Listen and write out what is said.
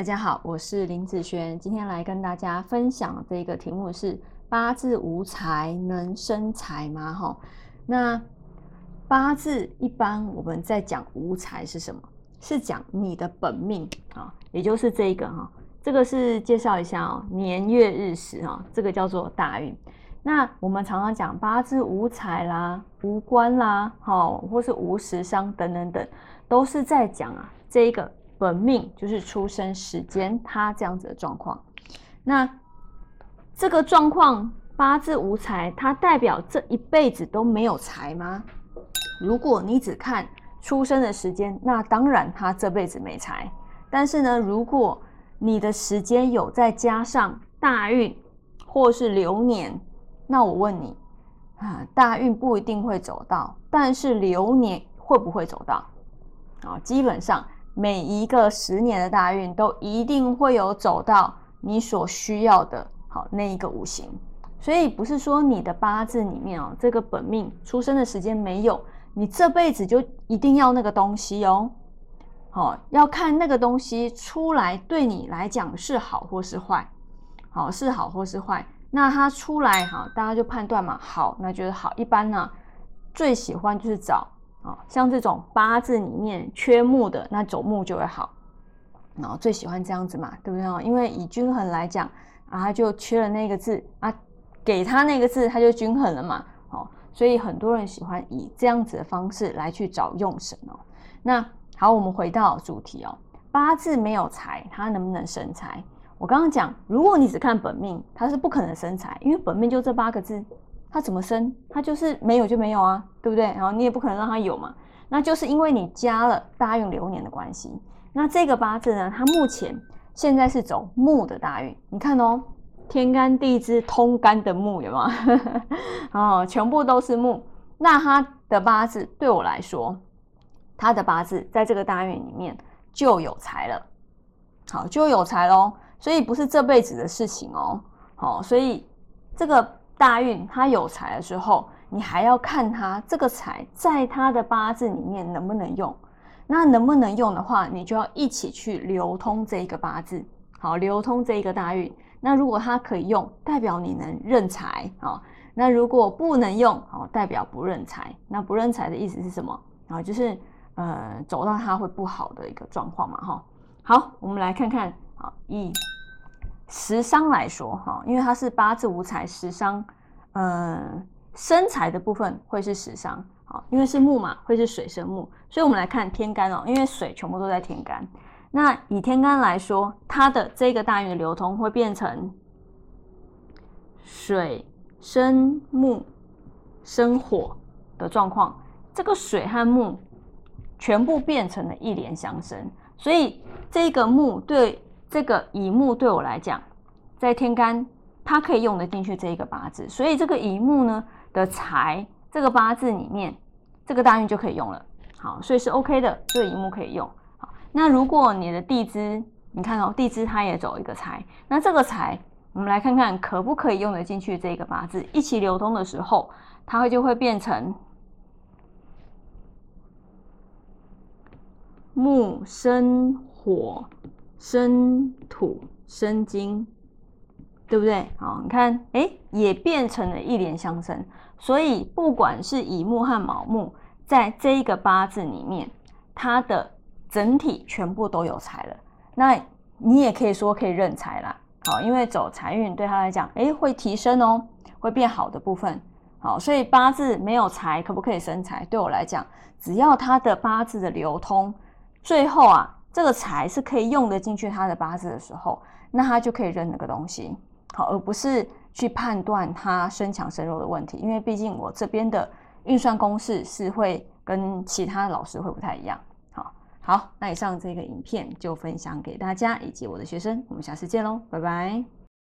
大家好，我是林子轩，今天来跟大家分享这个题目是八字无财能生财吗？哈，那八字一般我们在讲无财是什么？是讲你的本命啊，也就是这个哈，这个是介绍一下哦，年月日时哈，这个叫做大运。那我们常常讲八字无财啦、无官啦，哈，或是无食伤等等等，都是在讲啊这一个本命就是出生时间它这样子的状况。那这个状况八字无财，它代表这一辈子都没有财吗？如果你只看出生的时间，那当然他这辈子没财。但是呢，如果你的时间有再加上大运或是流年。那我问你，啊，大运不一定会走到，但是流年会不会走到？啊，基本上每一个十年的大运都一定会有走到你所需要的，好那一个五行。所以不是说你的八字里面哦，这个本命出生的时间没有，你这辈子就一定要那个东西哦。好，要看那个东西出来对你来讲是好或是坏，好是好或是坏。那它出来哈，大家就判断嘛，好，那就是好。一般呢，最喜欢就是找啊，像这种八字里面缺木的，那走木就会好。然后最喜欢这样子嘛，对不对？因为以均衡来讲啊，他就缺了那个字啊，给他那个字，他就均衡了嘛。哦，所以很多人喜欢以这样子的方式来去找用神哦。那好，我们回到主题哦，八字没有财，它能不能生财？我刚刚讲，如果你只看本命，它是不可能生财，因为本命就这八个字，它怎么生？它就是没有就没有啊，对不对？然后你也不可能让它有嘛，那就是因为你加了大运流年的关系。那这个八字呢，它目前现在是走木的大运，你看哦，天干地支通干的木有吗？哦，全部都是木。那它的八字对我来说，它的八字在这个大运里面就有财了，好，就有财喽。所以不是这辈子的事情哦，好，所以这个大运他有财的时候，你还要看他这个财在他的八字里面能不能用。那能不能用的话，你就要一起去流通这一个八字，好，流通这一个大运。那如果它可以用，代表你能认财啊。那如果不能用，好，代表不认财。那不认财的意思是什么？啊，就是呃，走到它会不好的一个状况嘛，哈。好，我们来看看。好，以食伤来说，哈，因为它是八字无财，食伤，嗯，生财的部分会是食伤，好，因为是木嘛，会是水生木，所以我们来看天干哦，因为水全部都在天干，那以天干来说，它的这个大运的流通会变成水生木生火的状况，这个水和木全部变成了一连相生，所以这个木对。这个乙木对我来讲，在天干它可以用得进去这一个八字，所以这个乙木呢的财，这个八字里面这个大运就可以用了。好，所以是 OK 的，这个乙木可以用。好，那如果你的地支，你看哦，地支它也走一个财，那这个财，我们来看看可不可以用得进去这个八字，一起流通的时候，它会就会变成木生火。生土生金，对不对？好，你看，哎，也变成了一连相生。所以，不管是乙木和卯木，在这一个八字里面，它的整体全部都有财了。那你也可以说可以认财啦。好，因为走财运对他来讲，哎，会提升哦，会变好的部分。好，所以八字没有财，可不可以生财？对我来讲，只要他的八字的流通，最后啊。这个财是可以用得进去他的八字的时候，那他就可以认那个东西，好，而不是去判断他身强身弱的问题。因为毕竟我这边的运算公式是会跟其他老师会不太一样。好，好，那以上这个影片就分享给大家以及我的学生，我们下次见喽，拜拜。